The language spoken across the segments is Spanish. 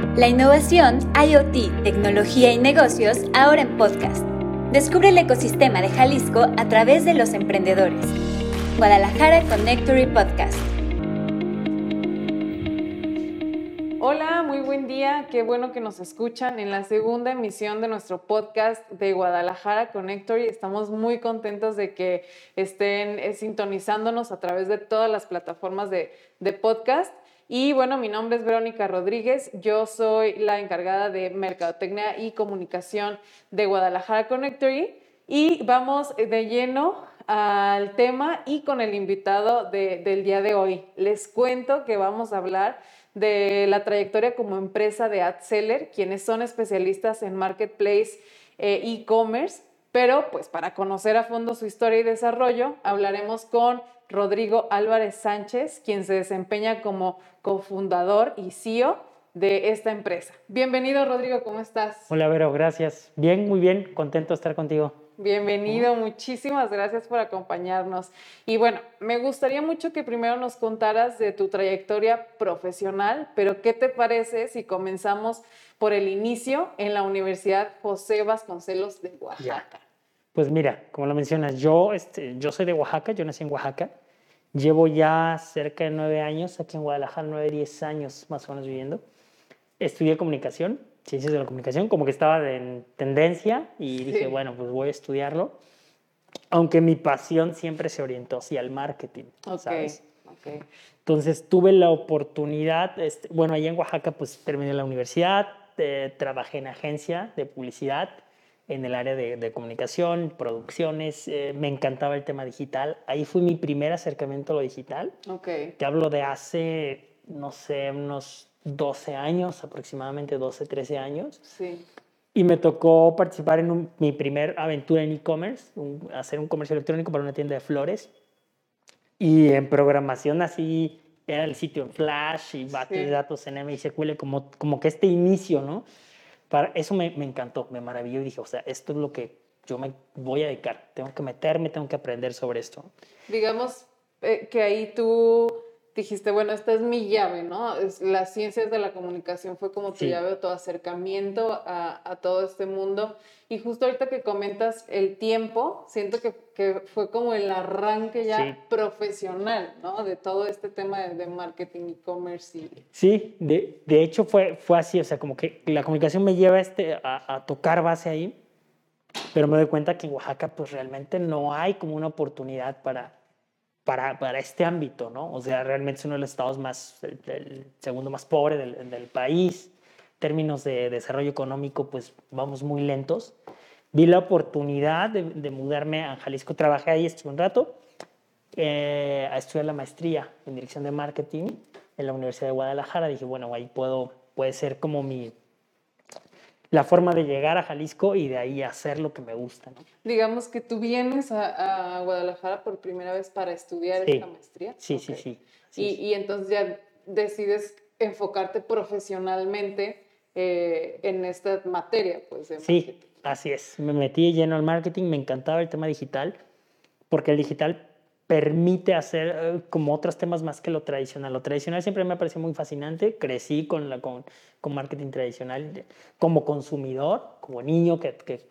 La innovación, IoT, tecnología y negocios ahora en podcast. Descubre el ecosistema de Jalisco a través de los emprendedores. Guadalajara Connectory Podcast. Hola, muy buen día. Qué bueno que nos escuchan en la segunda emisión de nuestro podcast de Guadalajara Connectory. Estamos muy contentos de que estén eh, sintonizándonos a través de todas las plataformas de, de podcast. Y bueno, mi nombre es Verónica Rodríguez, yo soy la encargada de Mercadotecnia y Comunicación de Guadalajara Connectory y vamos de lleno al tema y con el invitado del día de hoy. Les cuento que vamos a hablar de la trayectoria como empresa de AdSeller, quienes son especialistas en marketplace e e-commerce, pero pues para conocer a fondo su historia y desarrollo, hablaremos con Rodrigo Álvarez Sánchez, quien se desempeña como cofundador y CEO de esta empresa. Bienvenido, Rodrigo, ¿cómo estás? Hola, Vero, gracias. Bien, muy bien, contento de estar contigo. Bienvenido, muchísimas gracias por acompañarnos. Y bueno, me gustaría mucho que primero nos contaras de tu trayectoria profesional, pero ¿qué te parece si comenzamos por el inicio en la Universidad José Vasconcelos de Oaxaca? Pues mira, como lo mencionas, yo, este, yo soy de Oaxaca, yo nací en Oaxaca. Llevo ya cerca de nueve años aquí en Guadalajara, nueve, diez años más o menos viviendo. Estudié comunicación, ciencias de la comunicación, como que estaba en tendencia y dije, bueno, pues voy a estudiarlo. Aunque mi pasión siempre se orientó hacia el marketing, ¿sabes? Okay. Entonces tuve la oportunidad, este, bueno, allá en Oaxaca pues terminé la universidad, eh, trabajé en agencia de publicidad en el área de, comunicación, producciones, eh, me encantaba el tema digital. Ahí fue mi primer acercamiento a lo digital. Okay. Te hablo de hace, no sé, unos 12 años, aproximadamente 12, 13 años. Sí. Y me tocó participar en mi primer aventura en e-commerce, hacer un comercio electrónico para una tienda de flores. Y en programación así, era el sitio en Flash y bases de datos en MSQL, como, como que este inicio, ¿no? Para, eso me, encantó, me maravilló y dije, o sea, esto es lo que yo me voy a dedicar, tengo que meterme, tengo que aprender sobre esto. Digamos eh, que ahí tú dijiste, bueno, esta es mi llave, ¿no? Es, las ciencias de la comunicación fue como tu llave, tu acercamiento a, a, todo este mundo. Y justo ahorita que comentas el tiempo, siento que, que fue como el arranque ya profesional, ¿no? De todo este tema de, de marketing, e-commerce. Y... Sí, de, de, hecho fue, fue así, o sea, como que la comunicación me lleva este, a, a tocar base ahí, pero me doy cuenta que en Oaxaca pues realmente no hay como una oportunidad para para, para, este ámbito, ¿no? O sea, realmente es uno de los estados más, el, el segundo más pobre del, del, país. En términos de desarrollo económico, pues vamos muy lentos. Vi la oportunidad de, de mudarme a Jalisco, trabajé ahí, estuve un rato, eh, a estudiar la maestría en dirección de marketing en la Universidad de Guadalajara. Dije, bueno, ahí puedo, puede ser como mi, la forma de llegar a Jalisco y de ahí hacer lo que me gusta. ¿no? Digamos que tú vienes a, a, Guadalajara por primera vez para estudiar sí. esta maestría. Sí, okay. sí, sí. Y, y, entonces ya decides enfocarte profesionalmente eh, en esta materia, pues. De sí, así es. Me metí lleno al marketing, me encantaba el tema digital, porque el digital permite hacer uh, como otros temas más que lo tradicional. Lo tradicional siempre me pareció muy fascinante. Crecí con, la, con, con marketing tradicional como consumidor, como niño que, que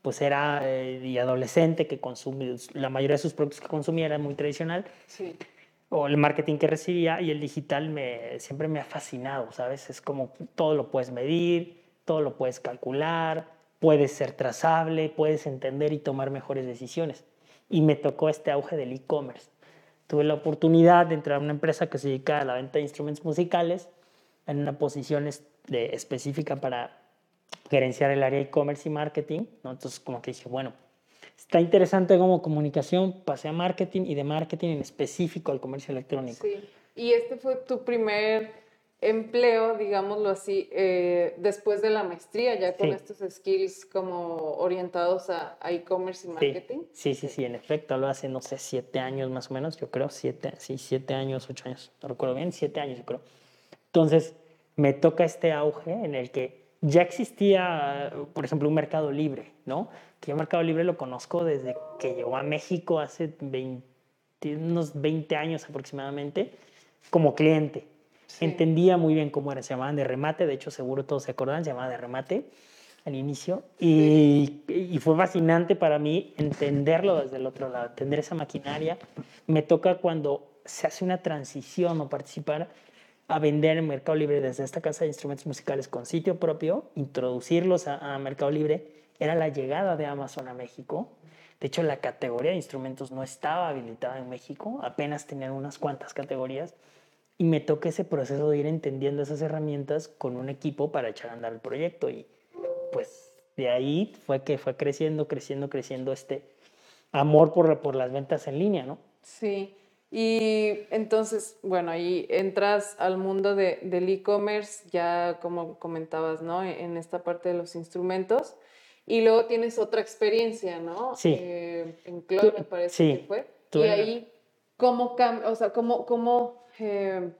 pues era eh, y adolescente que consumía, la mayoría de sus productos que consumía era muy tradicional. Sí. O el marketing que recibía y el digital me, siempre me ha fascinado, ¿sabes? Es como todo lo puedes medir, todo lo puedes calcular, puedes ser trazable, puedes entender y tomar mejores decisiones y me tocó este auge del e-commerce. Tuve la oportunidad de entrar a una empresa que se dedica a la venta de instrumentos musicales en una posición de, específica para gerenciar el área e-commerce y marketing. ¿no? Entonces, como que dije, bueno, está interesante como comunicación, pasé a marketing y de marketing en específico al comercio electrónico. Sí, y este fue tu primer empleo, digámoslo así, eh, después de la maestría, ya con Sí. estos skills como orientados a a e-commerce y marketing. Sí, sí, sí, en efecto, lo hace, no sé, siete años más o menos, yo creo, siete, sí, siete años, ocho años, no recuerdo bien, siete años, yo creo. Entonces, me toca este auge en el que ya existía, por ejemplo, un mercado libre, ¿no? Que yo Mercado Libre lo conozco desde que llegó a México hace 20, unos 20 años aproximadamente como cliente. Entendía muy bien cómo era, se llamaban de remate, de hecho seguro todos se acordan, se llamaba de remate al inicio. Y, y, fue fascinante para mí entenderlo desde el otro lado, entender esa maquinaria. Me toca cuando se hace una transición o participar a vender en Mercado Libre desde esta casa de instrumentos musicales con sitio propio, introducirlos a, a Mercado Libre, era la llegada de Amazon a México. De hecho, la categoría de instrumentos no estaba habilitada en México, apenas tenían unas cuantas categorías. Y me toca ese proceso de ir entendiendo esas herramientas con un equipo para echar a andar el proyecto. Y pues de ahí fue que fue creciendo, creciendo, creciendo este amor por, por las ventas en línea, ¿no? Sí. Y entonces, bueno, ahí entras al mundo de, del e-commerce, ya como comentabas, ¿no? En esta parte de los instrumentos. Y luego tienes otra experiencia, ¿no? Sí. Eh, en Club, me parece que fue. y ahí, ¿cómo, o sea, cómo, cómo eh,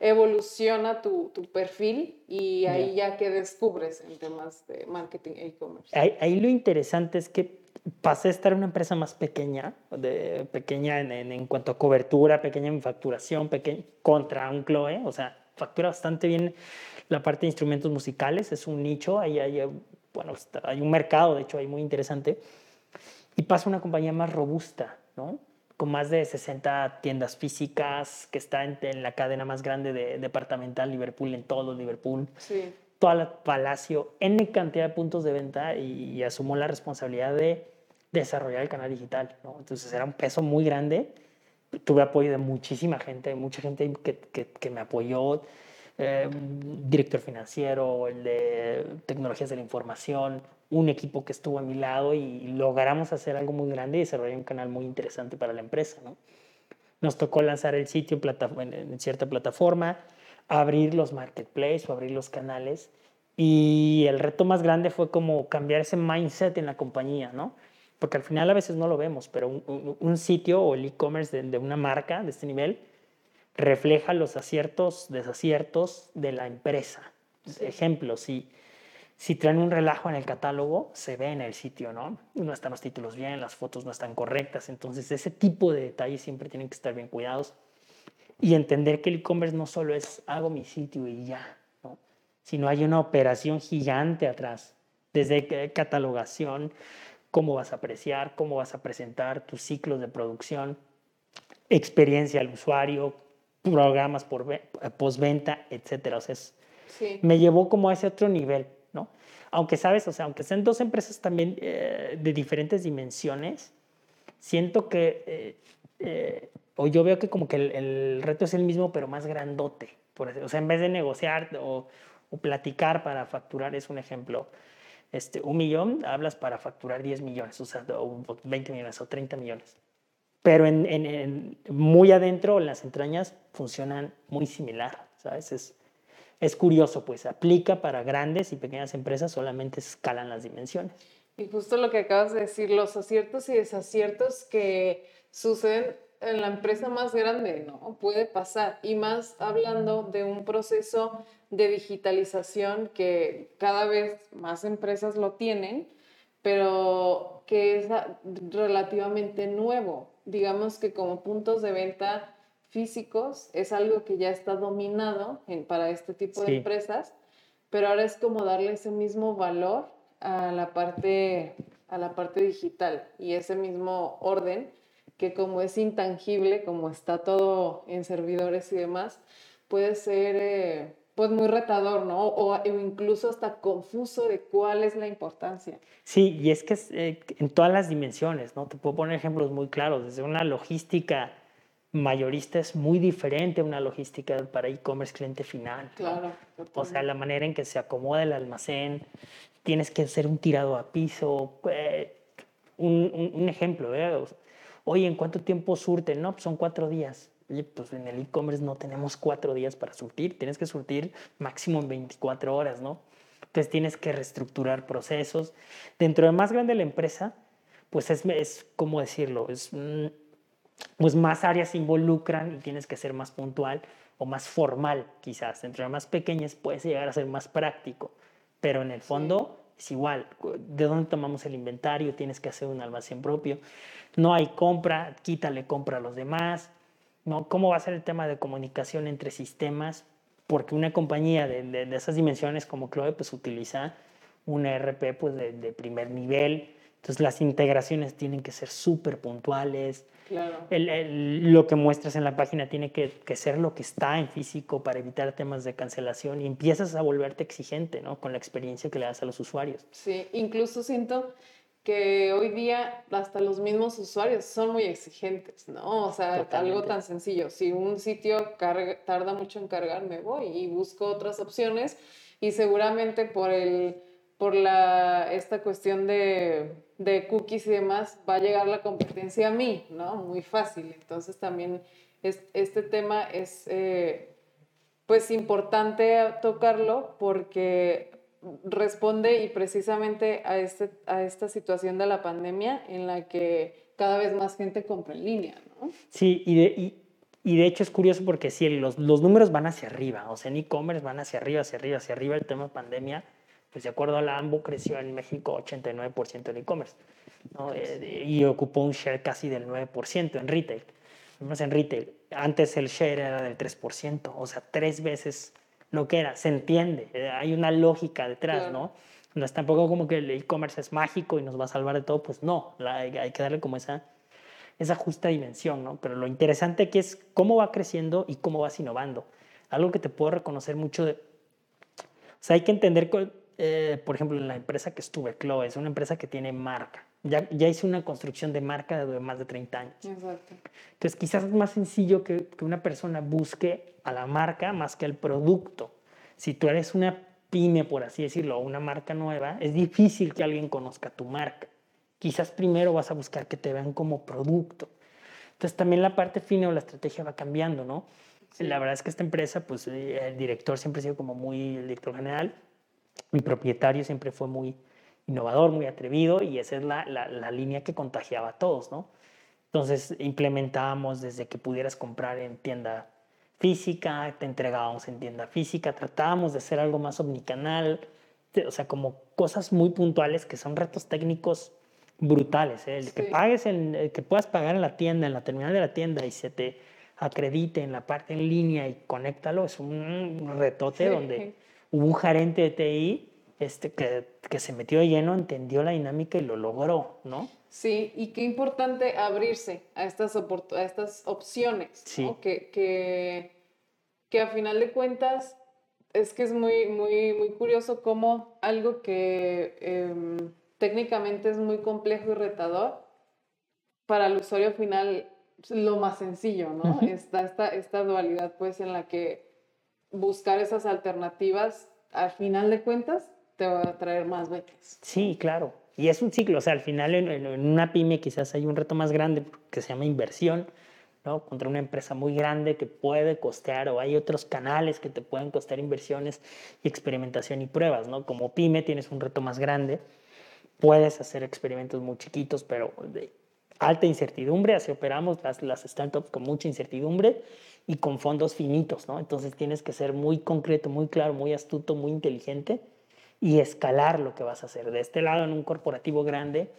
evoluciona tu, tu, perfil? Y ahí ya que descubres en temas de marketing e e-commerce. Ahí, ahí lo interesante es que pasé a estar en una empresa más pequeña, de, pequeña en, en, cuanto a cobertura, pequeña en facturación, pequeña, contra un Chloe, o sea, factura bastante bien la parte de instrumentos musicales, es un nicho, ahí hay, bueno, hay un mercado, de hecho, ahí muy interesante, y pasa a una compañía más robusta, ¿no? Con más de 60 tiendas físicas, que está en, en la cadena más grande de, departamental Liverpool, en todo Liverpool. Sí todo el palacio, N cantidad de puntos de venta y, y asumo la responsabilidad de desarrollar el canal digital. ¿no? Entonces era un peso muy grande. Tuve apoyo de muchísima gente, mucha gente que, que, que me apoyó, eh, director financiero, el de tecnologías de la información, un equipo que estuvo a mi lado y logramos hacer algo muy grande y desarrollar un canal muy interesante para la empresa. ¿no? Nos tocó lanzar el sitio en, cierta plataforma, abrir los marketplaces o abrir los canales. Y el reto más grande fue como cambiar ese mindset en la compañía, ¿no? Porque al final a veces no lo vemos, pero un, un sitio o el e-commerce de, de, una marca de este nivel refleja los aciertos, desaciertos de la empresa. Ejemplo, si, si traen un relajo en el catálogo, se ve en el sitio, ¿no? No están los títulos bien, las fotos no están correctas, entonces ese tipo de detalles siempre tienen que estar bien cuidados y entender que el e-commerce no solo es hago mi sitio y ya, ¿no? sino hay una operación gigante atrás, desde catalogación, cómo vas a apreciar, cómo vas a presentar tus ciclos de producción, experiencia al usuario, programas por postventa, etcétera. O sea, es, sí. me llevó como a ese otro nivel. Aunque sabes, o sea, aunque sean dos empresas también eh, de diferentes dimensiones, siento que eh, eh, o yo veo que como que el, el, reto es el mismo, pero más grandote. Por o sea, en vez de negociar o, o, platicar para facturar, es un ejemplo, este, un millón, hablas para facturar 10 millones, o sea, o 20 millones o 30 millones. Pero en, en, en muy adentro, en las entrañas, funcionan muy similar, ¿sabes? Es, es curioso, pues aplica para grandes y pequeñas empresas, solamente escalan las dimensiones. Y justo lo que acabas de decir, los aciertos y desaciertos que suceden en la empresa más grande, ¿no? Puede pasar. Y más hablando de un proceso de digitalización que cada vez más empresas lo tienen, pero que es relativamente nuevo. Digamos que como puntos de venta físicos es algo que ya está dominado en, para este tipo Sí. de empresas, pero ahora es como darle ese mismo valor a la parte, a la parte digital y ese mismo orden que como es intangible, como está todo en servidores y demás, puede ser eh, pues muy retador, ¿no? O, o, incluso hasta confuso de cuál es la importancia. Sí, y es que es, eh, en todas las dimensiones, ¿no? Te puedo poner ejemplos muy claros, desde una logística mayorista es muy diferente a una logística para e-commerce cliente final. Claro. ¿no? O sea, la manera en que se acomoda el almacén, tienes que hacer un tirado a piso. Eh, un, un, un, ejemplo, ¿eh? Oye, ¿en cuánto tiempo surten? No, pues son cuatro días. Oye, pues en el e-commerce no tenemos cuatro días para surtir, tienes que surtir máximo en 24 horas, ¿no? Entonces tienes que reestructurar procesos. Dentro de más grande la empresa, pues es, es ¿cómo decirlo? Es, pues más áreas se involucran y tienes que ser más puntual o más formal, quizás. Dentro de más pequeñas puedes llegar a ser más práctico, pero en el fondo sí. es igual. ¿De dónde tomamos el inventario? Tienes que hacer un almacén propio. No hay compra, quítale compra a los demás. ¿no? ¿Cómo va a ser el tema de comunicación entre sistemas? porque una compañía de, de, esas dimensiones como Chloe pues utiliza un ERP pues de, de primer nivel, entonces las integraciones tienen que ser súper puntuales, Claro. El, lo que muestras en la página tiene que, que, ser lo que está en físico para evitar temas de cancelación y empiezas a volverte exigente ¿no? con la experiencia que le das a los usuarios. Sí, incluso siento que hoy día hasta los mismos usuarios son muy exigentes, ¿no? O sea, algo tan sencillo. Si un sitio tarda mucho en cargar, me voy y busco otras opciones y seguramente por el por la, esta cuestión de, de, cookies y demás, va a llegar la competencia a mí, ¿no? Muy fácil. Entonces también es, este tema es, eh, pues, importante tocarlo porque responde y precisamente a, este, a esta situación de la pandemia en la que cada vez más gente compra en línea, ¿no? Sí, y de, y, de hecho es curioso porque sí, los, los números van hacia arriba, o sea, en e-commerce van hacia arriba, hacia arriba, hacia arriba el tema de pandemia pues de acuerdo a la AMBO creció en México 89% en e-commerce ¿no? Eh, y ocupó un share casi del 9% en retail. en retail, antes el share era del 3%, o sea, tres veces lo que era. Se entiende, eh, hay una lógica detrás, ¿no? No es tampoco como que el e-commerce es mágico y nos va a salvar de todo, pues no, hay, hay que darle como esa, esa justa dimensión, ¿no? Pero lo interesante aquí es cómo va creciendo y cómo vas innovando. Algo que te puedo reconocer mucho de... O sea, hay que entender eh, por ejemplo, en la empresa que estuve, Chloe, es una empresa que tiene marca. Ya, ya hice una construcción de marca de más de 30 años. Exacto. Entonces, quizás es más sencillo que, que una persona busque a la marca más que al producto. Si tú eres una pyme, por así decirlo, o una marca nueva, es difícil que alguien conozca tu marca. Quizás primero vas a buscar que te vean como producto. Entonces, también la parte fina o la estrategia va cambiando, ¿no? La verdad es que esta empresa, pues eh, el director siempre ha sido como muy, el director general, mi propietario siempre fue muy innovador, muy atrevido y esa es la, la, línea que contagiaba a todos, ¿no? Entonces implementábamos desde que pudieras comprar en tienda física, te entregábamos en tienda física, tratábamos de hacer algo más omnicanal, o sea, como cosas muy puntuales que son retos técnicos brutales. ¿eh? El que pagues, el, que puedas pagar en la tienda, en la terminal de la tienda y se te acredite en la parte en línea y conéctalo, es un retote donde hubo un gerente de TI este, que, que, se metió de lleno, entendió la dinámica y lo logró, ¿no? Sí, y qué importante abrirse a estas, a estas opciones, sí. que, que, que a final de cuentas es que es muy, muy, muy curioso cómo algo que em, técnicamente es muy complejo y retador, para el usuario final lo más sencillo, ¿no? Está esta, esta dualidad pues en la que buscar esas alternativas, al final de cuentas, te va a traer más ventas. Sí, claro. Y es un ciclo, o sea, al final en, una pyme quizás hay un reto más grande que se llama inversión, ¿no? Contra una empresa muy grande que puede costear o hay otros canales que te pueden costear inversiones y experimentación y pruebas, ¿no? Como pyme tienes un reto más grande, puedes hacer experimentos muy chiquitos, pero alta incertidumbre, así operamos las, las startups con mucha incertidumbre y con fondos finitos, ¿no? Entonces tienes que ser muy concreto, muy claro, muy astuto, muy inteligente y escalar lo que vas a hacer. De este lado, en un corporativo grande,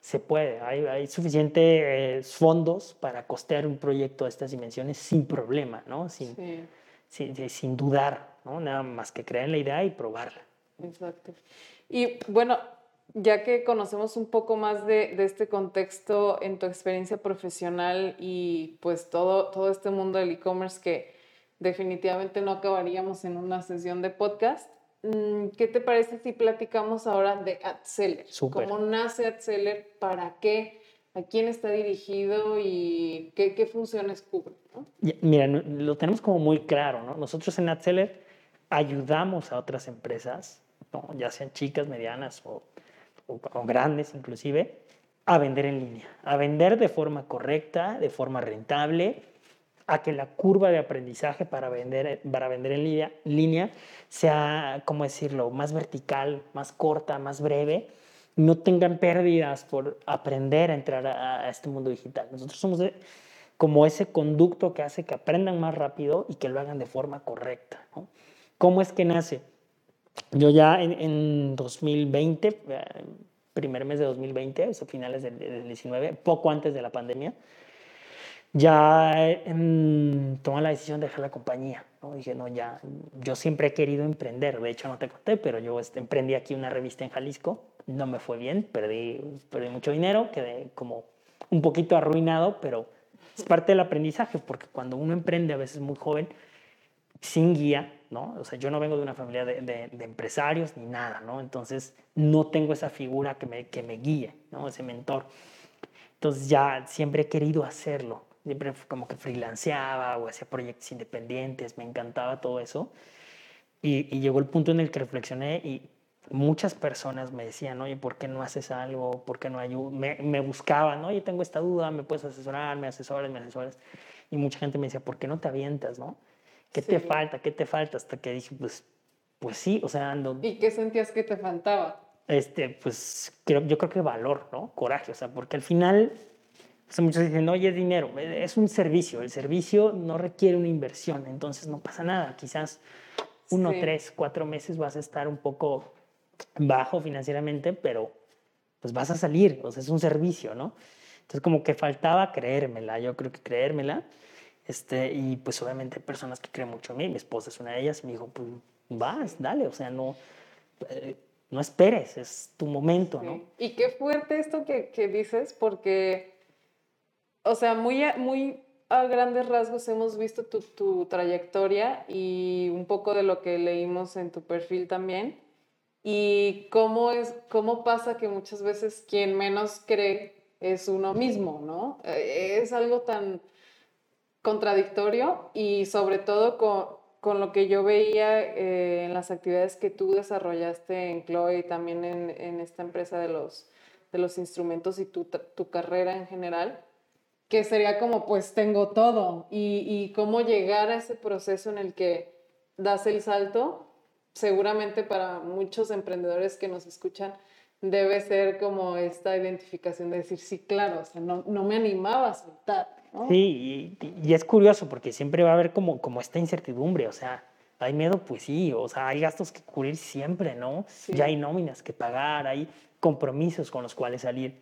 se puede. Hay, hay suficientes fondos para costear un proyecto de estas dimensiones sin problema, ¿no? Sin, sin, sin, dudar, ¿no? Nada más que creer en la idea y probarla. Exacto. Y bueno, ya que conocemos un poco más de, este contexto en tu experiencia profesional y pues todo, todo este mundo del e-commerce que definitivamente no acabaríamos en una sesión de podcast, mm, ¿qué te parece si platicamos ahora de AdSeller? ¿Cómo nace AdSeller? ¿Para qué? ¿A quién está dirigido y qué, qué funciones cubre? Mira, lo tenemos como muy claro, ¿no? Nosotros en AdSeller ayudamos a otras empresas, ya sean chicas, medianas o o, grandes inclusive, a vender en línea, a vender de forma correcta, de forma rentable, a que la curva de aprendizaje para vender, para vender en línea, sea, ¿cómo decirlo?, más vertical, más corta, más breve, no tengan pérdidas por aprender a entrar a, este mundo digital. Nosotros somos como ese conducto que hace que aprendan más rápido y que lo hagan de forma correcta. ¿Cómo es que nace? Yo ya en, en 2020, eh, primer mes de 2020, o finales del, 19, poco antes de la pandemia, ya eh, tomé la decisión de dejar la compañía. Dije, no, ya, yo siempre he querido emprender. De hecho, no te conté, pero yo este, emprendí aquí una revista en Jalisco. No me fue bien, perdí, perdí mucho dinero, quedé como un poquito arruinado, pero es parte del aprendizaje, porque cuando uno emprende a veces muy joven, sin guía, ¿no? O sea, yo no vengo de una familia de, empresarios ni nada, ¿no? Entonces, no tengo esa figura que me, que me guíe, ¿no? Ese mentor. Entonces, ya siempre he querido hacerlo. Siempre como que freelanceaba o hacía proyectos independientes, me encantaba todo eso. Y, y llegó el punto en el que reflexioné y muchas personas me decían, oye, ¿por qué no haces algo? ¿Por qué no ayudas? Me, me buscaban, oye, tengo esta duda, ¿me puedes asesorar? ¿Me asesoras? ¿Me asesoras? Y mucha gente me decía, ¿por qué no te avientas, no? ¿Qué te falta? ¿Qué te falta? Hasta que dije, pues, pues sí, o sea, ando... ¿Y qué sentías que te faltaba? Este, pues, creo, yo creo que valor, ¿no? Coraje, o sea, porque al final, pues, muchos dicen, oye, es dinero, es un servicio, el servicio no requiere una inversión, entonces no pasa nada, quizás uno, tres, cuatro meses vas a estar un poco bajo financieramente, pero pues vas a salir, o sea, es un servicio, ¿no? Entonces como que faltaba creérmela, yo creo que creérmela, este, y pues obviamente personas que creen mucho en mí, mi esposa es una de ellas, me dijo, pues vas, dale, o sea, no, eh, no esperes, es tu momento, ¿no? Y qué fuerte esto que, que, dices, porque, o sea, muy, muy a grandes rasgos hemos visto tu, tu trayectoria y un poco de lo que leímos en tu perfil también y cómo, es, cómo pasa que muchas veces quien menos cree es uno mismo, ¿no? Eh, es algo tan contradictorio y sobre todo con, con lo que yo veía eh, en las actividades que tú desarrollaste en Chloe y también en, en esta empresa de los, de los instrumentos y tu, tu, carrera en general, que sería como pues tengo todo y, y cómo llegar a ese proceso en el que das el salto seguramente para muchos emprendedores que nos escuchan debe ser como esta identificación de decir, sí, claro, o sea, no, no me animaba a soltar. Sí, y, es curioso porque siempre va a haber como, como esta incertidumbre, o sea, hay miedo, pues sí, o sea, hay gastos que cubrir siempre, ¿no? Ya hay nóminas que pagar, hay compromisos con los cuales salir,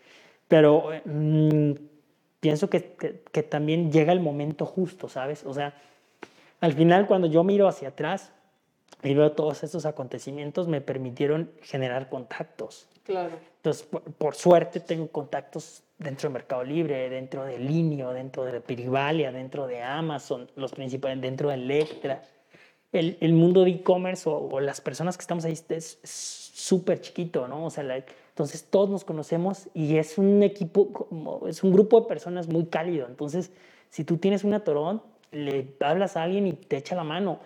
pero mm, pienso que, que, que también llega el momento justo, ¿sabes? O sea, al final cuando yo miro hacia atrás, y veo todos estos acontecimientos me permitieron generar contactos. Claro. Entonces, por, suerte tengo contactos dentro de Mercado Libre, dentro de Linio, dentro de Pirivalia, dentro de Amazon, los principales, dentro de Electra. El, el mundo de e-commerce o, las personas que estamos ahí es súper chiquito, ¿no? O sea, entonces todos nos conocemos y es un equipo, es un grupo de personas muy cálido. Entonces, si tú tienes un atorón, le hablas a alguien y te echa la mano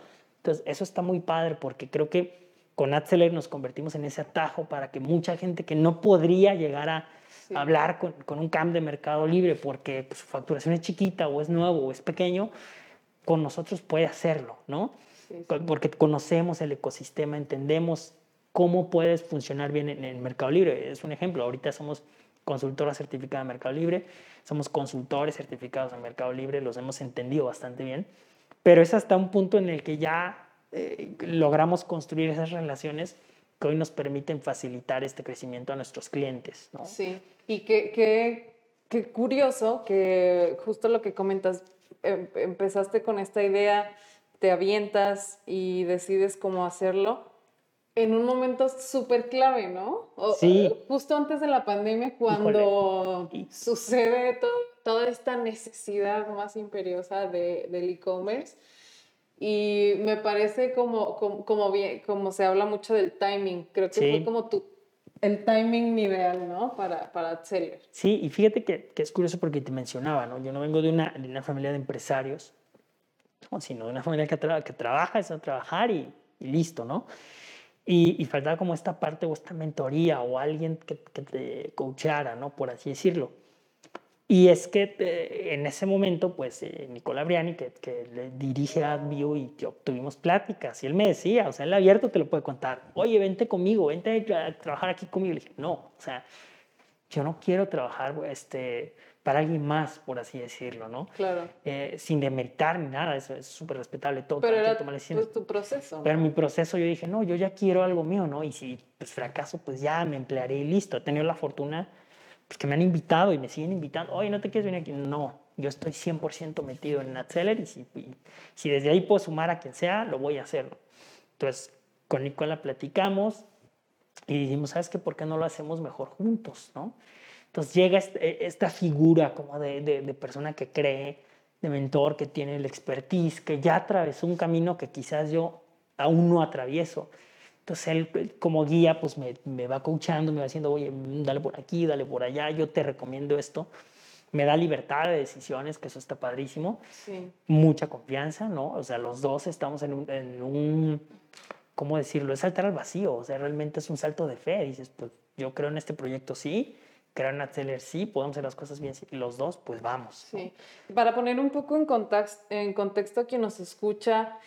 entonces, eso está muy padre porque creo que con Atzeler nos convertimos en ese atajo para que mucha gente que no podría llegar a hablar con, con, un CAM de Mercado Libre porque pues, su facturación es chiquita o es nuevo o es pequeño, con nosotros puede hacerlo, ¿no? Porque conocemos el ecosistema, entendemos cómo puedes funcionar bien en el Mercado Libre. Es un ejemplo, ahorita somos consultora certificada de Mercado Libre, somos consultores certificados en Mercado Libre, los hemos entendido bastante bien pero es hasta un punto en el que ya eh, logramos construir esas relaciones que hoy nos permiten facilitar este crecimiento a nuestros clientes. ¿no? Sí, y qué, qué, curioso que justo lo que comentas, em, empezaste con esta idea, te avientas y decides cómo hacerlo en un momento súper clave, ¿no? sí. Justo antes de la pandemia, cuando sucede todo toda esta necesidad más imperiosa de, del e-commerce. Y me parece como, como, como, bien, como se habla mucho del timing. Creo que fue como tu, el timing ideal, ¿no? Para, para Seller. Sí, y fíjate que, que, es curioso porque te mencionaba, ¿no? Yo no vengo de una, de una familia de empresarios, sino de una familia que, que trabaja, es a trabajar y, y listo, ¿no? Y, y, faltaba como esta parte o esta mentoría o alguien que, que te coachara, ¿no? Por así decirlo. Y es que eh, en ese momento, pues eh, Nicola Briani, que, que le dirige AdView y yo tuvimos pláticas, y él me decía, o sea, él abierto te lo puede contar, oye, vente conmigo, vente a trabajar aquí conmigo. Le dije, no, o sea, yo no quiero trabajar este, para alguien más, por así decirlo, ¿no? Claro. Eh, sin demeritar ni nada, eso es súper respetable todo. Pero era pues, tu proceso. Pero en mi proceso yo dije, no, yo ya quiero algo mío, ¿no? Y si pues fracaso, pues ya me emplearé y listo. He tenido la fortuna pues que me han invitado y me siguen invitando, oye, ¿no te quieres venir aquí? No, yo estoy 100% metido en Natseller y si, si desde ahí puedo sumar a quien sea, lo voy a hacer. Entonces, con Nicola platicamos y dijimos, ¿sabes qué? ¿Por qué no lo hacemos mejor juntos? ¿no? Entonces llega este, esta figura como de, de, de persona que cree, de mentor, que tiene el expertise, que ya atravesó un camino que quizás yo aún no atravieso. Entonces él como guía pues me, me, va coachando, me va diciendo, oye, dale por aquí, dale por allá, yo te recomiendo esto. Me da libertad de decisiones, que eso está padrísimo. Sí. Mucha confianza, ¿no? O sea, los dos estamos en un, en un, ¿cómo decirlo? Es saltar al vacío, o sea, realmente es un salto de fe. Dices, pues yo creo en este proyecto, sí, creo en Atelier, sí, podemos hacer las cosas bien, sí. y los dos, pues vamos. Sí. Para poner un poco en, contexto, en contexto a quien nos escucha,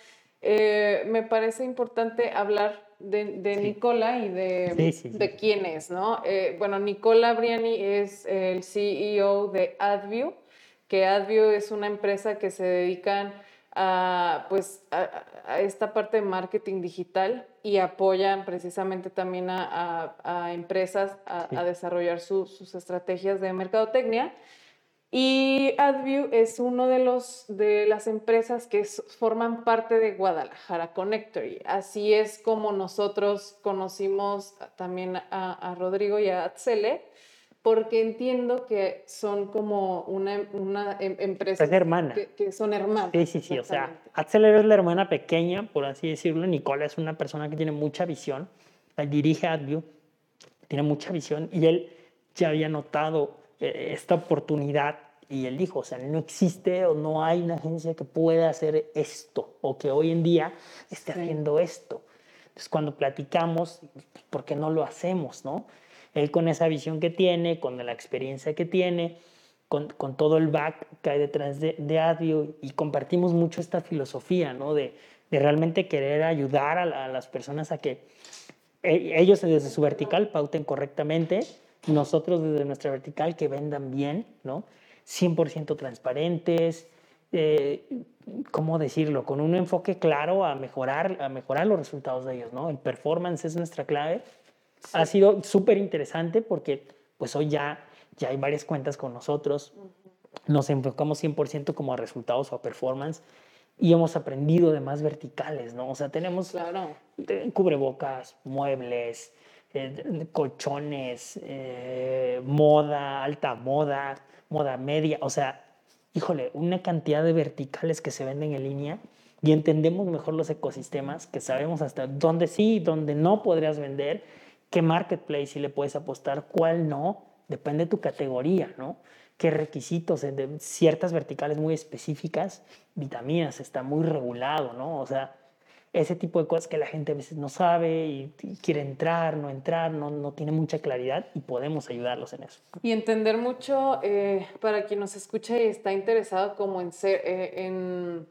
eh, me parece importante hablar de, de sí. Nicola y de, sí, de quién es, ¿no? Eh, bueno, Nicola Briani es el CEO de AdView, que AdView es una empresa que se dedican a, pues, a, a esta parte de marketing digital y apoyan precisamente también a, a empresas a, desarrollar su, sus estrategias de mercadotecnia. Y AdView es uno de, los, de las empresas que es, forman parte de Guadalajara Connectory. Así es como nosotros conocimos también a, a Rodrigo y a Atzele, porque entiendo que son como una, una em, empresa es hermana. Que, que, son hermanas. Sí, sí, sí. O sea, Atzele es la hermana pequeña, por así decirlo. Nicola es una persona que tiene mucha visión. Él dirige AdView, tiene mucha visión y él ya había notado esta oportunidad y él dijo, o sea, no existe o no hay una agencia que pueda hacer esto o que hoy en día esté sí. haciendo esto. Entonces, cuando platicamos, ¿por qué no lo hacemos, no? Él con esa visión que tiene, con la experiencia que tiene, con, con todo el back que hay detrás de, de Advio y compartimos mucho esta filosofía, ¿no? De, de realmente querer ayudar a, a las personas a que ellos desde su vertical pauten correctamente nosotros desde nuestra vertical que vendan bien, ¿no? 100% transparentes, eh, ¿cómo decirlo? Con un enfoque claro a mejorar, a mejorar los resultados de ellos, ¿no? El performance es nuestra clave. Sí. Ha sido súper interesante porque pues hoy ya, ya hay varias cuentas con nosotros, nos enfocamos 100% como a resultados o a performance y hemos aprendido de más verticales, ¿no? O sea, tenemos claro. cubrebocas, muebles, eh, colchones, eh, moda, alta moda, moda media, o sea, híjole, una cantidad de verticales que se venden en línea y entendemos mejor los ecosistemas, que sabemos hasta dónde sí, dónde no podrías vender, qué marketplace si le puedes apostar, cuál no, depende de tu categoría, ¿no? qué requisitos, de ciertas verticales muy específicas, vitaminas, está muy regulado, ¿no? O sea, ese tipo de cosas que la gente a veces no sabe y, quiere entrar, no entrar, no, no tiene mucha claridad y podemos ayudarlos en eso. Y entender mucho, eh, para quien nos escucha y está interesado como en, ser, eh, en,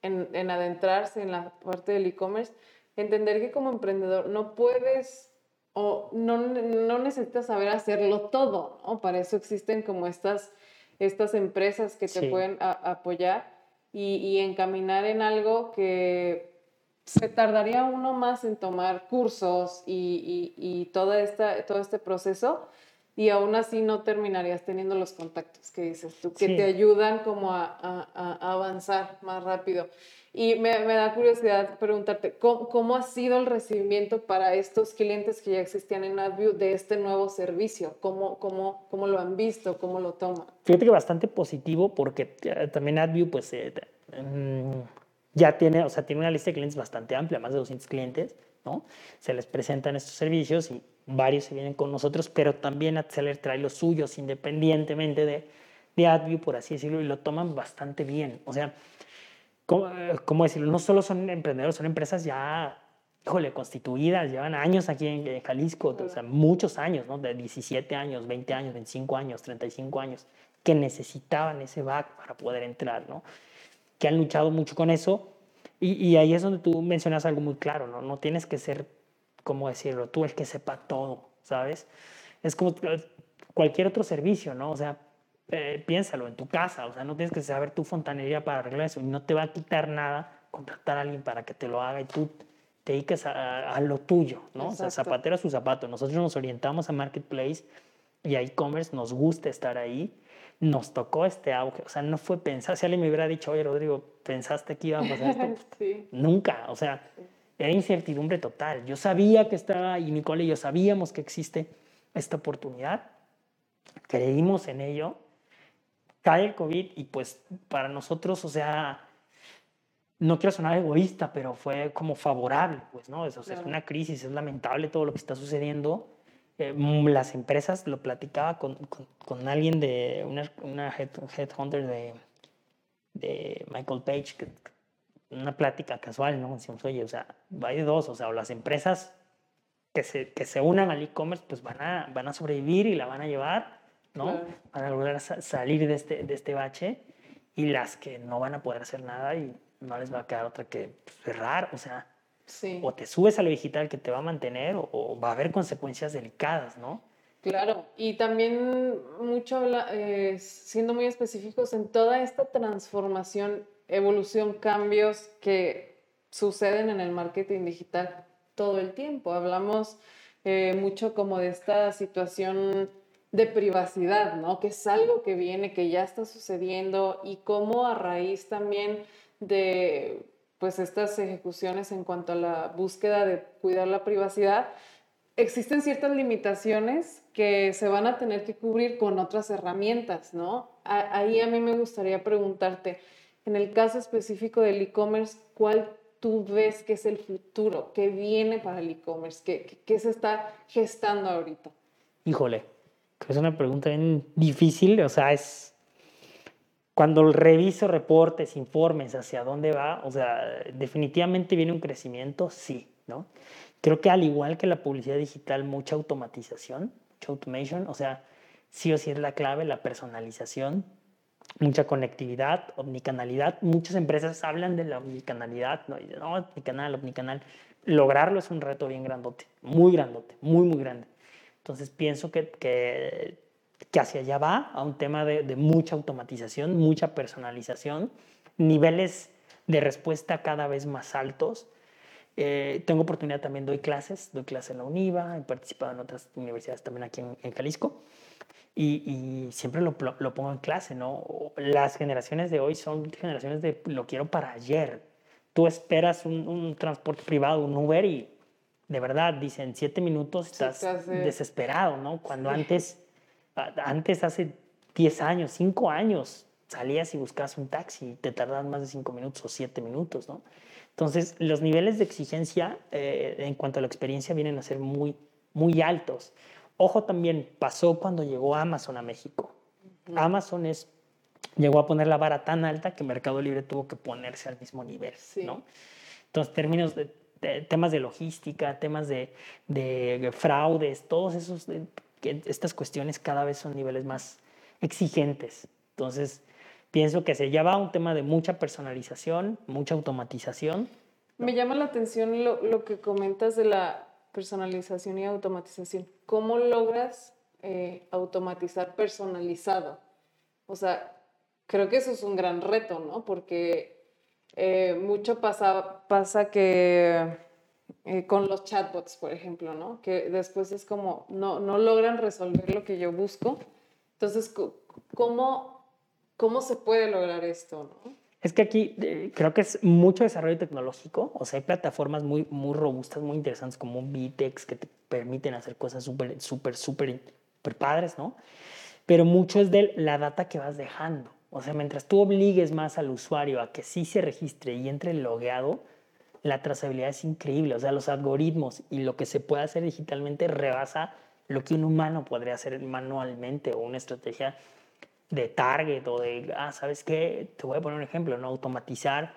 en, en, adentrarse en la parte del e-commerce, entender que como emprendedor no puedes o no, no necesitas saber hacerlo todo, ¿no? Para eso existen como estas, estas empresas que te sí. pueden a, apoyar y, y encaminar en algo que se tardaría uno más en tomar cursos y, y, y toda esta, todo este proceso y aún así no terminarías teniendo los contactos que dices tú, que sí. te ayudan como a, a, a, avanzar más rápido. Y me, me da curiosidad preguntarte, ¿cómo, ¿cómo, ha sido el recibimiento para estos clientes que ya existían en AdView de este nuevo servicio? ¿Cómo, cómo, cómo lo han visto? ¿Cómo lo toman? Fíjate que bastante positivo porque también AdView pues... Eh, mm, ya tiene, o sea, tiene una lista de clientes bastante amplia, más de 200 clientes, ¿no? Se les presentan estos servicios y varios se vienen con nosotros, pero también Acceler trae los suyos independientemente de, de AdView, por así decirlo, y lo toman bastante bien. O sea, ¿cómo, cómo decirlo? No solo son emprendedores, son empresas ya, híjole, constituidas, llevan años aquí en, en Jalisco, o sea, muchos años, ¿no? De 17 años, 20 años, 25 años, 35 años, que necesitaban ese back para poder entrar, ¿no? Que han luchado mucho con eso. Y, y, ahí es donde tú mencionas algo muy claro, ¿no? No tienes que ser, ¿cómo decirlo? Tú el que sepa todo, ¿sabes? Es como cualquier otro servicio, ¿no? O sea, eh, piénsalo en tu casa, o sea, no tienes que saber tu fontanería para arreglar eso y no te va a quitar nada contratar a alguien para que te lo haga y tú te dediques a, a lo tuyo, ¿no? Exacto. O sea, zapatero a su zapato. Nosotros nos orientamos a Marketplace y a e-commerce, nos gusta estar ahí nos tocó este auge. O sea, no fue pensar. Si alguien me hubiera dicho, oye, Rodrigo, ¿pensaste que iba a pasar esto? Sí. Nunca. O sea, era incertidumbre total. Yo sabía que estaba, y Nicole y yo sabíamos que existe esta oportunidad. Creímos en ello. Cae el COVID y pues para nosotros, o sea, no quiero sonar egoísta, pero fue como favorable, pues, ¿no? Es, o sea, es Claro. una crisis, es lamentable todo lo que está sucediendo. Eh, mm, las empresas, lo platicaba con, con, con alguien de una, una head, headhunter de, de Michael Page, que, una plática casual, ¿no? Decíamos, oye, o sea, hay dos, o sea, o las empresas que se, que se unan al e-commerce, pues van a, van a sobrevivir y la van a llevar, ¿no? Claro. Para lograr sa- salir de este, de este bache, y las que no van a poder hacer nada y no les va a quedar otra que pues, cerrar, o sea, Sí. o te subes a lo digital que te va a mantener o, o va a haber consecuencias delicadas, ¿no? Claro, y también mucho, habla- eh, siendo muy específicos en toda esta transformación, evolución, cambios que suceden en el marketing digital todo el tiempo. Hablamos eh, mucho como de esta situación de privacidad, ¿no? Que es algo que viene, que ya está sucediendo y cómo a raíz también de pues estas ejecuciones en cuanto a la búsqueda de cuidar la privacidad, existen ciertas limitaciones que se van a tener que cubrir con otras herramientas, ¿no? Ahí a mí me gustaría preguntarte, en el caso específico del e-commerce, ¿cuál tú ves que es el futuro? ¿Qué viene para el e-commerce? ¿Qué, se está gestando ahorita? Híjole, es una pregunta bien difícil, o sea, es cuando reviso reportes, informes hacia dónde va, o sea, definitivamente viene un crecimiento, sí, ¿no? Creo que al igual que la publicidad digital, mucha automatización, mucha automation, o sea, sí o sí es la clave, la personalización, mucha conectividad, omnicanalidad. Muchas empresas hablan de la omnicanalidad, ¿no? Y dicen, no, omnicanal, omnicanal. Lograrlo es un reto bien grandote, muy grandote, muy, muy grande. Entonces pienso que, que, que hacia allá va, a un tema de, de mucha automatización, mucha personalización, niveles de respuesta cada vez más altos. Eh, tengo oportunidad también, doy clases, doy clases en la UNIVA, he participado en otras universidades también aquí en, en Jalisco y, y siempre lo, lo, lo pongo en clase, ¿no? Las generaciones de hoy son generaciones de lo quiero para ayer. Tú esperas un, un transporte privado, un Uber y de verdad, dicen, siete minutos estás casi. desesperado, ¿no? Cuando antes, antes hace 10 años, 5 años, salías y buscabas un taxi y te tardaban más de 5 minutos o 7 minutos, ¿no? Entonces, los niveles de exigencia eh, en cuanto a la experiencia vienen a ser muy, muy altos. Ojo también, pasó cuando llegó Amazon a México. Amazon es, llegó a poner la vara tan alta que Mercado Libre tuvo que ponerse al mismo nivel, Sí. ¿no? Entonces, términos de, de- temas de logística, temas de, de fraudes, todos esos, estas cuestiones cada vez son niveles más exigentes. Entonces, pienso que se lleva a un tema de mucha personalización, mucha automatización. Me llama la atención lo, lo que comentas de la personalización y automatización. ¿Cómo logras eh, automatizar personalizado? O sea, creo que eso es un gran reto, ¿no? Porque eh, mucho pasa, pasa que eh, con los chatbots, por ejemplo, ¿no? Que después es como, no, no logran resolver lo que yo busco. Entonces, ¿cómo, cómo se puede lograr esto, no? Es que aquí eh, creo que es mucho desarrollo tecnológico, o sea, hay plataformas muy, muy robustas, muy interesantes como Vitex que te permiten hacer cosas súper, súper, súper súper padres, ¿no? Pero mucho es de la data que vas dejando. O sea, mientras tú obligues más al usuario a que sí se registre y entre logueado, la trazabilidad es increíble. O sea, los algoritmos y lo que se puede hacer digitalmente rebasa lo que un humano podría hacer manualmente o una estrategia de target o de, ah, ¿sabes qué? Te voy a poner un ejemplo, ¿no? Automatizar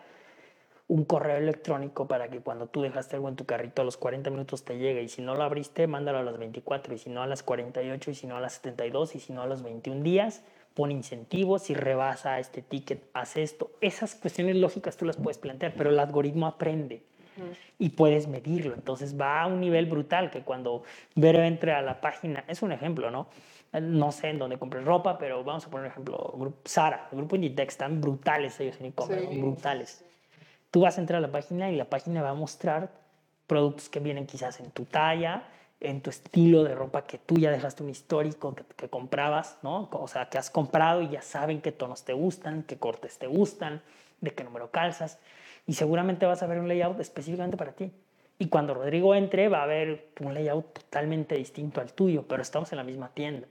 un correo electrónico para que cuando tú dejaste algo en tu carrito a los 40 minutos te llegue y si no lo abriste, mándalo a las 24 y si no a las 48 y si no a las 72 y si no a los 21 días, pon incentivos, si rebasa este ticket, haz esto. Esas cuestiones lógicas tú las puedes plantear, pero el algoritmo aprende y puedes medirlo. Entonces va a un nivel brutal que cuando Vero entre a la página, es un ejemplo, ¿no? No sé en dónde compres ropa, pero vamos a poner un ejemplo, Grupo Sara, el grupo Inditex, están brutales ellos en e-commerce, Sí. brutales. Tú vas a entrar a la página y la página va a mostrar productos que vienen quizás en tu talla, en tu estilo de ropa que tú ya dejaste un histórico que, comprabas, ¿no? O sea, que has comprado y ya saben qué tonos te gustan, qué cortes te gustan, de qué número calzas. Y seguramente vas a ver un layout específicamente para ti. Y cuando Rodrigo entre, va a haber un layout totalmente distinto al tuyo, pero estamos en la misma tienda.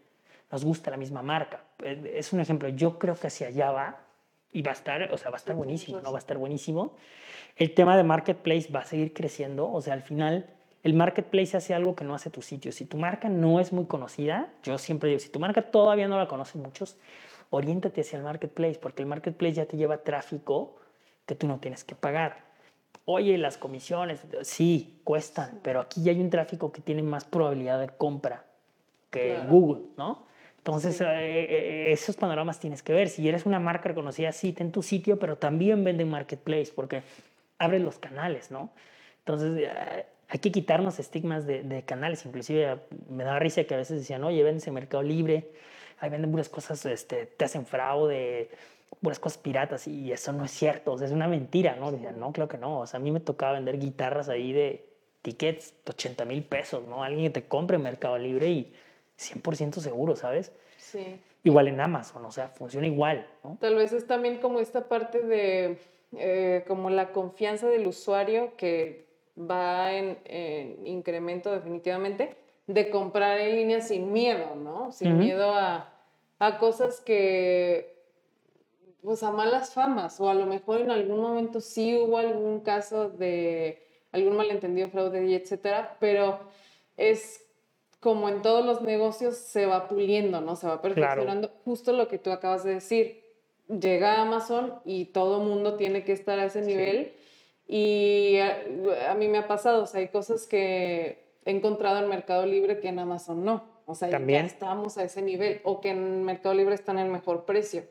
Nos gusta la misma marca. Es un ejemplo. Yo creo que hacia allá va y va a estar, o sea, va a estar buenísimo, ¿no? Va a estar buenísimo. El tema de marketplace va a seguir creciendo. O sea, al final el marketplace hace algo que no hace tu sitio. Si tu marca no es muy conocida, yo siempre digo, si tu marca todavía no la conocen muchos, oriéntate hacia el marketplace, porque el marketplace ya te lleva tráfico que tú no tienes que pagar. Oye, las comisiones, sí, cuestan, pero aquí ya hay un tráfico que tiene más probabilidad de compra que Google, ¿no? Entonces, eh, eh, esos panoramas tienes que ver. Si eres una marca reconocida, sí, ten tu sitio, pero también vende marketplace, porque abre los canales, ¿no? Entonces, eh, hay que quitarnos estigmas de, canales. Inclusive me da risa que a veces decían, oye, vendes en Mercado Libre, ahí venden puras cosas, este, te hacen fraude, puras cosas piratas. Y eso no es cierto, o sea, es una mentira, ¿no? Decían, no, creo que no. O sea, a mí me tocaba vender guitarras ahí de tickets, 80 mil pesos, ¿no? Alguien que te compre en Mercado Libre y 100% seguro, ¿sabes? Sí. Igual en Amazon, o sea, funciona igual, ¿no? Tal vez es también como esta parte de, eh, como la confianza del usuario que va en, incremento definitivamente de comprar en línea sin miedo, ¿no? Sin miedo a, a, cosas que, pues a malas famas, o a lo mejor en algún momento sí hubo algún caso de algún malentendido, fraude y etcétera, pero es como en todos los negocios se va puliendo, ¿no? Se va perfeccionando justo lo que tú acabas de decir. Llega Amazon y todo mundo tiene que estar a ese nivel. Y a, mí me ha pasado, o sea, hay cosas que he encontrado en Mercado Libre que en Amazon no. O sea, ya estamos a ese nivel. O que en Mercado Libre están en mejor precio.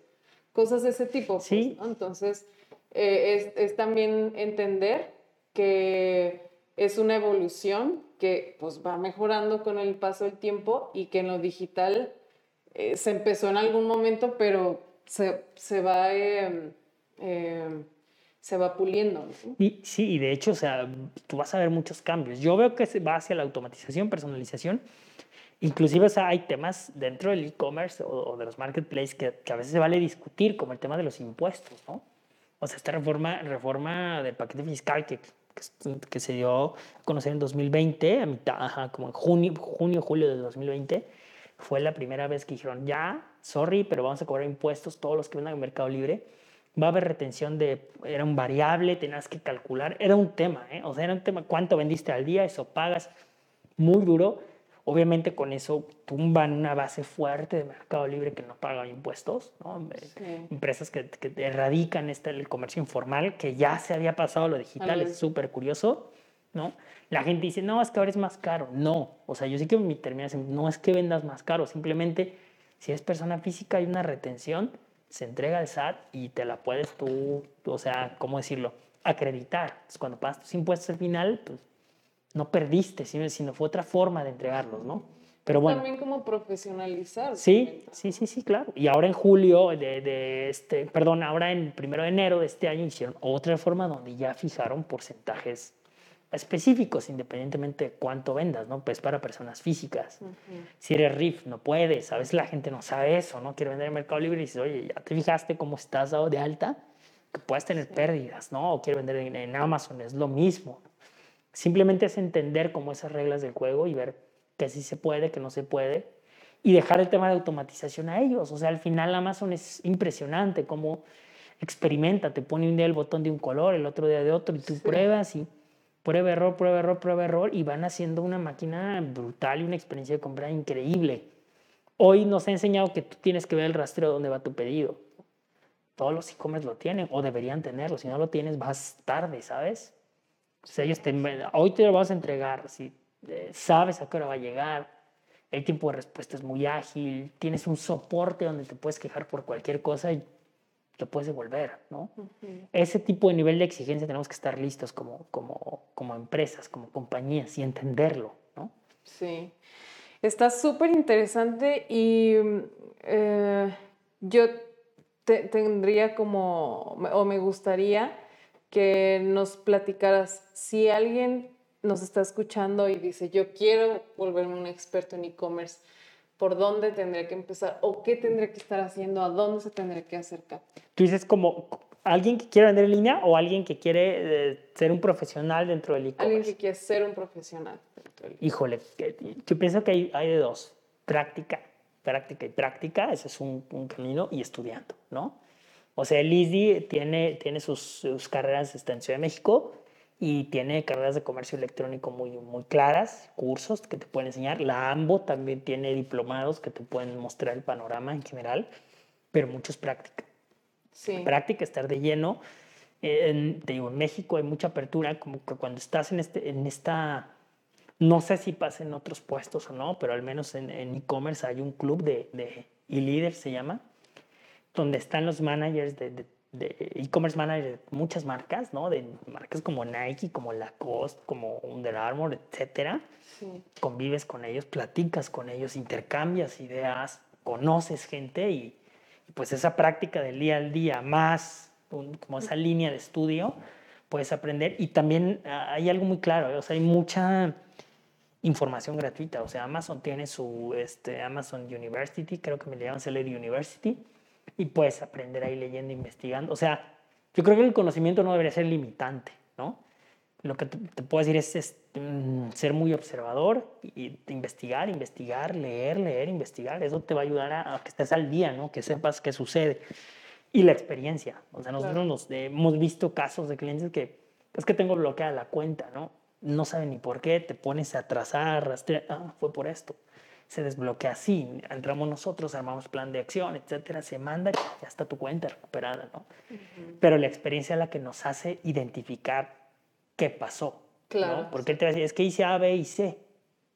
Cosas de ese tipo. Pues, sí. Entonces, eh, es, es, también entender que es una evolución que pues va mejorando con el paso del tiempo y que en lo digital eh, se empezó en algún momento, pero se, se va... Eh, se va puliendo. Y, sí, y de hecho, o sea, tú vas a ver muchos cambios. Yo veo que se va hacia la automatización, personalización. Inclusive, o sea, hay temas dentro del e-commerce o, de los marketplaces que, que, a veces se vale discutir, como el tema de los impuestos, ¿no? O sea, esta reforma, reforma del paquete fiscal que, que, se dio a conocer en 2020, a mitad, ajá, como en junio, junio, julio de 2020, fue la primera vez que dijeron, ya, sorry, pero vamos a cobrar impuestos todos los que vendan en Mercado Libre va a haber retención de, era un variable, tenías que calcular, era un tema, ¿eh? o sea, era un tema, cuánto vendiste al día, eso pagas muy duro. Obviamente con eso tumban una base fuerte de Mercado Libre que no paga impuestos, ¿no? empresas que, que, erradican este, el comercio informal, que ya se había pasado lo digital, es súper curioso, ¿no? La gente dice, no, es que ahora es más caro. No, o sea, yo sí que mi terminación, no es que vendas más caro, simplemente si es persona física hay una retención se entrega al SAT y te la puedes tú, o sea, ¿cómo decirlo? Acreditar. Entonces, cuando pagas tus impuestos al final, pues no perdiste, sino fue otra forma de entregarlos, ¿no? Pero bueno. También como profesionalizar. Sí, sí, sí, sí, claro. Y ahora en julio de, de, este, perdón, ahora en primero de enero de este año hicieron otra reforma donde ya fijaron porcentajes específicos, independientemente de cuánto vendas, ¿no? Pues para personas físicas. Si eres RIF, no puedes. A veces la gente no sabe eso, ¿no? Quiere vender en Mercado Libre y dices, oye, ¿ya te fijaste cómo estás dado de alta? Que puedes tener pérdidas, ¿no? O quiero vender en, Amazon, es lo mismo. Simplemente es entender cómo esas reglas del juego y ver que sí se puede, que no se puede. Y dejar el tema de automatización a ellos. O sea, al final Amazon es impresionante cómo experimenta, te pone un día el botón de un color, el otro día de otro, y tú pruebas y prueba, error, prueba, error, prueba, error, y van haciendo una máquina brutal y una experiencia de compra increíble. Hoy nos ha enseñado que tú tienes que ver el rastreo de dónde va tu pedido. Todos los e-commerce lo tienen o deberían tenerlo. Si no lo tienes, vas tarde, ¿sabes? O ellos te, hoy te lo vas a entregar, si eh, sabes a qué hora va a llegar, el tiempo de respuesta es muy ágil, tienes un soporte donde te puedes quejar por cualquier cosa y lo puedes devolver, ¿no? Ese tipo de nivel de exigencia tenemos que estar listos como, como, como empresas, como compañías y entenderlo, ¿no? Sí. Está súper interesante y eh, yo tendría como, o me gustaría que nos platicaras si alguien nos está escuchando y dice, yo quiero volverme un experto en e-commerce, ¿por dónde tendría que empezar? ¿O qué tendría que estar haciendo? ¿A dónde se tendría que acercar? Tú dices como alguien que quiere vender en línea o alguien que quiere eh, ser un profesional dentro del e-commerce. Alguien que quiere ser un profesional. Dentro del Híjole, yo pienso que hay, hay de dos, práctica, práctica y práctica, ese es un, un camino, y estudiando, ¿no? O sea, el ISDI tiene, tiene sus, sus carreras está en Ciudad de México y tiene carreras de comercio electrónico muy, muy claras, cursos que te pueden enseñar. La AMBO también tiene diplomados que te pueden mostrar el panorama en general, pero mucho es práctica. Sí. Práctica, estar de lleno. En, te digo, en México hay mucha apertura, como que cuando estás en, este, en esta, no sé si pasa en otros puestos o no, pero al menos en e-commerce hay un club de, de e-leaders, se llama, donde están los managers de de e-commerce managers de muchas marcas, ¿no? De marcas como Nike, como Lacoste, como Under Armour, etcétera. Sí. Convives con ellos, platicas con ellos, intercambias ideas, conoces gente y, y pues esa práctica del día al día, más un- como esa línea de estudio, puedes aprender. Y también ah, hay algo muy claro, ¿eh? o sea, hay mucha información gratuita. O sea, Amazon tiene su este, Amazon University, creo que me le llaman Seller University, y puedes aprender ahí leyendo, investigando. O sea, yo creo que el conocimiento no debería ser limitante, ¿no? Lo que te, te puedo decir es, es, mm, ser muy observador y investigar, investigar, leer, leer, investigar. Eso te va a ayudar a, a que estés al día, ¿no? Que sepas qué sucede. Y la experiencia. O sea, nosotros Claro. nos, eh, hemos visto casos de clientes que es que tengo bloqueada la cuenta, ¿no? No saben ni por qué, te pones a trazar, rastrear, ah, fue por esto. Se desbloquea así, entramos nosotros, armamos plan de acción, etcétera, se manda y ya está tu cuenta recuperada, ¿no? Pero la experiencia es la que nos hace identificar qué pasó. Claro, ¿no? Porque él te va a decir, es que hice A, B y C,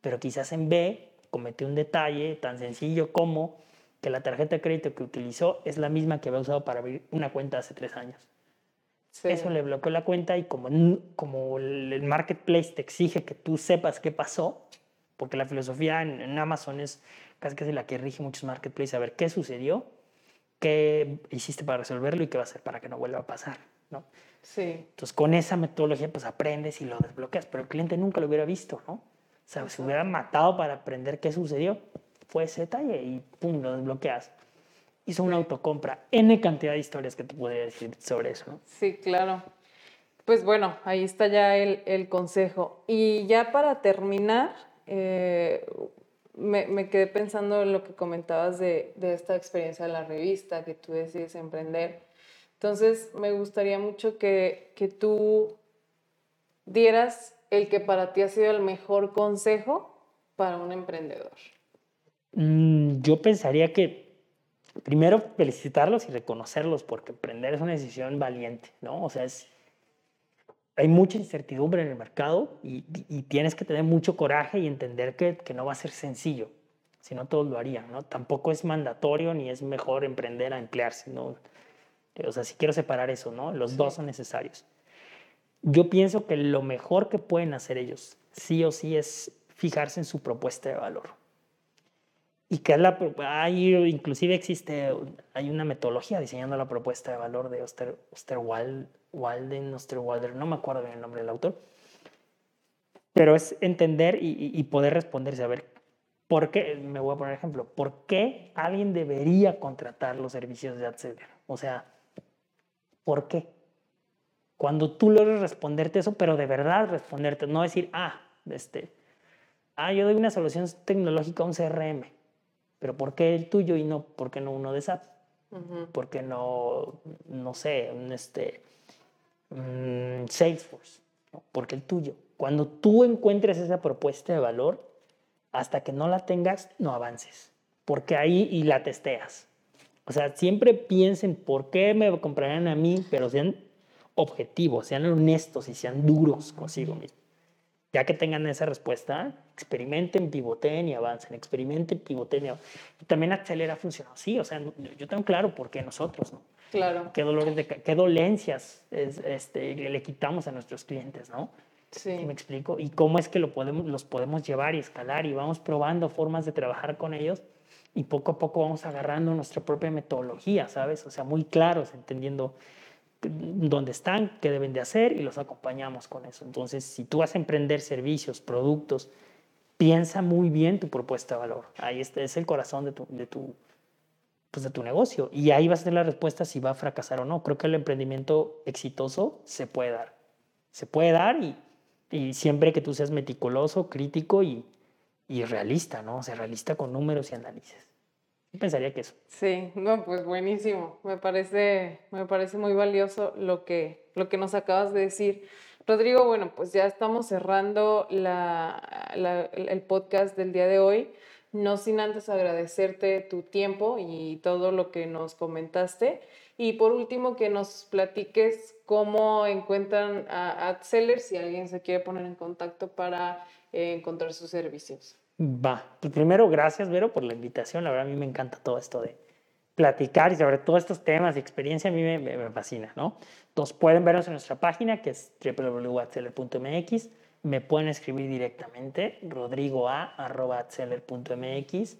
pero quizás en B cometió un detalle tan sencillo como que la tarjeta de crédito que utilizó es la misma que había usado para abrir una cuenta hace tres años. Sí. Eso le bloqueó la cuenta y como, como el el marketplace te exige que tú sepas qué pasó, porque la filosofía en, en Amazon es casi casi la que rige muchos marketplaces, a ver qué sucedió, qué hiciste para resolverlo y qué va a hacer para que no vuelva a pasar, ¿no? Sí. Entonces, con esa metodología, pues aprendes y lo desbloqueas, pero el cliente nunca lo hubiera visto, ¿no? O sea, se hubiera matado para aprender qué sucedió, fue ese detalle y pum, lo desbloqueas. Hizo una autocompra, N cantidad de historias que te podría decir sobre eso, ¿no? Sí, claro. Pues bueno, ahí está ya el, el consejo. Y ya para terminar, eh, me, me quedé pensando en lo que comentabas de, de esta experiencia de la revista, que tú decides emprender. Entonces, me gustaría mucho que, que tú dieras el que para ti ha sido el mejor consejo para un emprendedor. Mm, yo pensaría que primero felicitarlos y reconocerlos, porque emprender es una decisión valiente, ¿no? O sea, es, hay mucha incertidumbre en el mercado y, y tienes que tener mucho coraje y entender que, que no va a ser sencillo, si no todos lo harían, ¿no? Tampoco es mandatorio ni es mejor emprender a emplearse, ¿no? O sea, si quiero separar eso, ¿no? Los dos son necesarios. Yo pienso que lo mejor que pueden hacer ellos, sí o sí, es fijarse en su propuesta de valor y que es la, hay, inclusive existe, hay una metodología diseñando la propuesta de valor de Oster, Osterwald, Walden, Osterwalder, no me acuerdo bien el nombre del autor, pero es entender y, y- poder responderse, a ver, ¿por qué? Me voy a poner ejemplo, ¿por qué alguien debería contratar los servicios de AdSeller? O sea, ¿por qué? Cuando tú logres responderte eso, pero de verdad responderte, no decir, ah, este, ah, yo doy una solución tecnológica a un CRM, pero ¿por qué el tuyo y no, por qué no uno de SAP? Ujú. ¿Por qué no, no sé, un este, mm, Salesforce? ¿no? ¿Por qué el tuyo? Cuando tú encuentres esa propuesta de valor, hasta que no la tengas, no avances, porque ahí y la testeas. O sea, siempre piensen por qué me comprarían a mí, pero sean objetivos, sean honestos y sean duros consigo mismos. Ya que tengan esa respuesta, experimenten, pivoten y avancen, experimenten, pivoten y avancen. Y también Acelera ha funcionado así, o sea, yo tengo claro por qué nosotros, ¿no? Claro, ¿Qué dolores de, qué dolencias es- este, le quitamos a nuestros clientes, ¿no? ¿Sí sí. me explico? Y cómo es que lo podemos, los podemos llevar y escalar y vamos probando formas de trabajar con ellos y poco a poco vamos agarrando nuestra propia metodología, ¿sabes? O sea, muy claros, entendiendo dónde están, qué deben de hacer y los acompañamos con eso. Entonces, si tú vas a emprender servicios, productos, piensa muy bien tu propuesta de valor. Ahí está, es el corazón de tu, de tu, pues de tu negocio. Y ahí vas a tener la respuesta si va a fracasar o no. Creo que el emprendimiento exitoso se puede dar. Se puede dar y, siempre que tú seas meticuloso, crítico y, y realista, ¿no? O sea, realista con números y análisis. Pensaría que eso. Sí, no, pues buenísimo. Me parece, me parece muy valioso lo que, lo que nos acabas de decir. Rodrigo, bueno, pues ya estamos cerrando la, el podcast del día de hoy. No sin antes agradecerte tu tiempo y todo lo que nos comentaste. Y por último, que nos platiques cómo encuentran a AdSeller si alguien se quiere poner en contacto para eh, encontrar sus servicios. Va, pues primero gracias Vero por la invitación, la verdad a mí me encanta todo esto de platicar y sobre todos estos temas y experiencia a mí me, fascina, ¿no? Entonces pueden vernos en nuestra página que es www.atzeller.mx, me pueden escribir directamente rodrigoa.atzeller.mx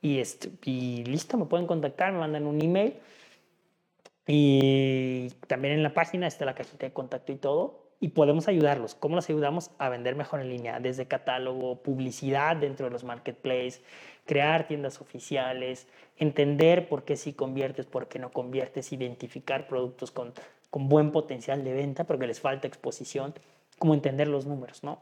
y, este, y listo, me pueden contactar, me mandan un email. Y también en la página está la cajita de contacto y todo y podemos ayudarlos. ¿Cómo los ayudamos a vender mejor en línea? Desde catálogo, publicidad dentro de los marketplaces, crear tiendas oficiales, entender por qué sí conviertes, por qué no conviertes, identificar productos con, con buen potencial de venta, porque les falta exposición, como entender los números, ¿no?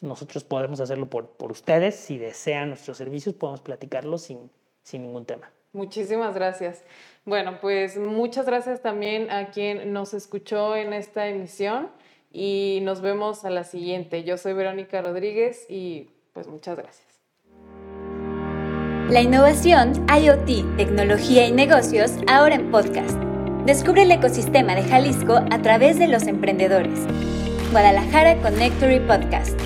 Nosotros podemos hacerlo por, por ustedes. Si desean nuestros servicios, podemos platicarlos sin, sin ningún tema. Muchísimas gracias. Bueno, pues muchas gracias también a quien nos escuchó en esta emisión y nos vemos a la siguiente. Yo soy Verónica Rodríguez y pues muchas gracias. La innovación, IoT, tecnología y negocios ahora en podcast. Descubre el ecosistema de Jalisco a través de los emprendedores. Guadalajara Connectory Podcast.